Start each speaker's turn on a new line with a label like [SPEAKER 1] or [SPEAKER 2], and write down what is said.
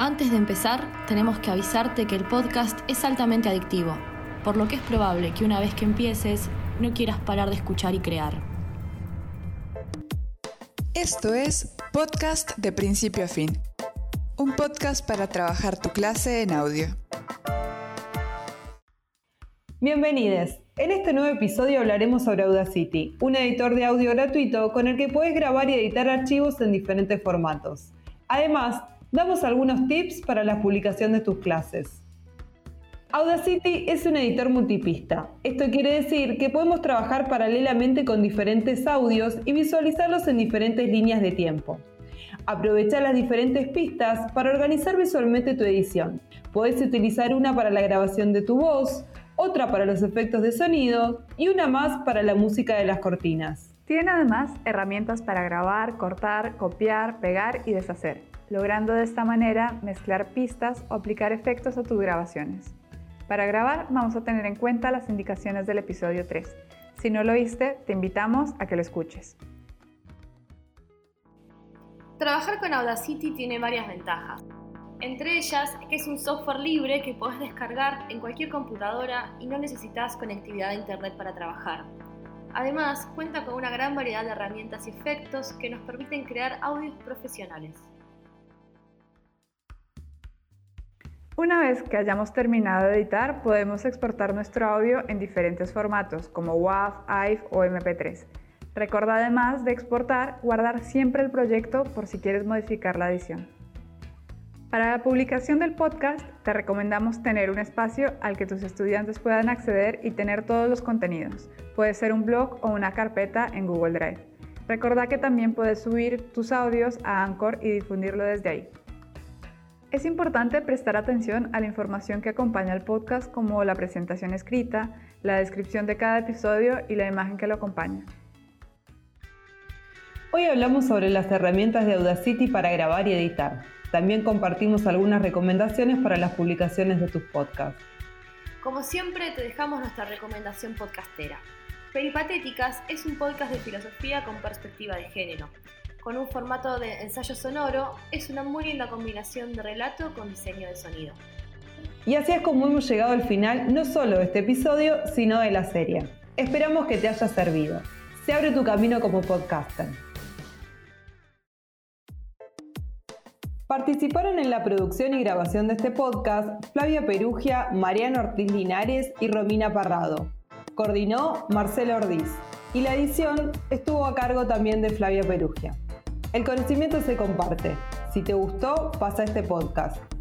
[SPEAKER 1] Antes de empezar, tenemos que avisarte que el podcast es altamente adictivo, por lo que es probable que una vez que empieces no quieras parar de escuchar y crear.
[SPEAKER 2] Esto es Podcast de Principio a Fin, un podcast para trabajar tu clase en audio.
[SPEAKER 3] Bienvenidos. En este nuevo episodio hablaremos sobre Audacity, un editor de audio gratuito con el que puedes grabar y editar archivos en diferentes formatos. Además, damos algunos tips para la publicación de tus clases. Audacity es un editor multipista. Esto quiere decir que podemos trabajar paralelamente con diferentes audios y visualizarlos en diferentes líneas de tiempo. Aprovecha las diferentes pistas para organizar visualmente tu edición. Puedes utilizar una para la grabación de tu voz, otra para los efectos de sonido y una más para la música de las cortinas.
[SPEAKER 4] Tiene además herramientas para grabar, cortar, copiar, pegar y deshacer logrando de esta manera mezclar pistas o aplicar efectos a tus grabaciones. Para grabar vamos a tener en cuenta las indicaciones del episodio 3. Si no lo oíste, te invitamos a que lo escuches.
[SPEAKER 1] Trabajar con Audacity tiene varias ventajas. Entre ellas que es un software libre que puedes descargar en cualquier computadora y no necesitas conectividad a internet para trabajar. Además, cuenta con una gran variedad de herramientas y efectos que nos permiten crear audios profesionales.
[SPEAKER 4] Una vez que hayamos terminado de editar, podemos exportar nuestro audio en diferentes formatos como WAV, AIF o MP3. Recuerda además de exportar, guardar siempre el proyecto por si quieres modificar la edición. Para la publicación del podcast, te recomendamos tener un espacio al que tus estudiantes puedan acceder y tener todos los contenidos. Puede ser un blog o una carpeta en Google Drive. Recuerda que también puedes subir tus audios a Anchor y difundirlo desde ahí. Es importante prestar atención a la información que acompaña al podcast como la presentación escrita, la descripción de cada episodio y la imagen que lo acompaña.
[SPEAKER 3] Hoy hablamos sobre las herramientas de Audacity para grabar y editar. También compartimos algunas recomendaciones para las publicaciones de tus podcasts.
[SPEAKER 1] Como siempre, te dejamos nuestra recomendación podcastera. Peripatéticas es un podcast de filosofía con perspectiva de género con un formato de ensayo sonoro, es una muy linda combinación de relato con diseño de sonido.
[SPEAKER 3] Y así es como hemos llegado al final no solo de este episodio, sino de la serie. Esperamos que te haya servido. Se abre tu camino como podcaster. Participaron en la producción y grabación de este podcast Flavia Perugia, Mariano Ortiz Linares y Romina Parrado. Coordinó Marcelo Ordiz. Y la edición estuvo a cargo también de Flavia Perugia. El conocimiento se comparte. Si te gustó, pasa este podcast.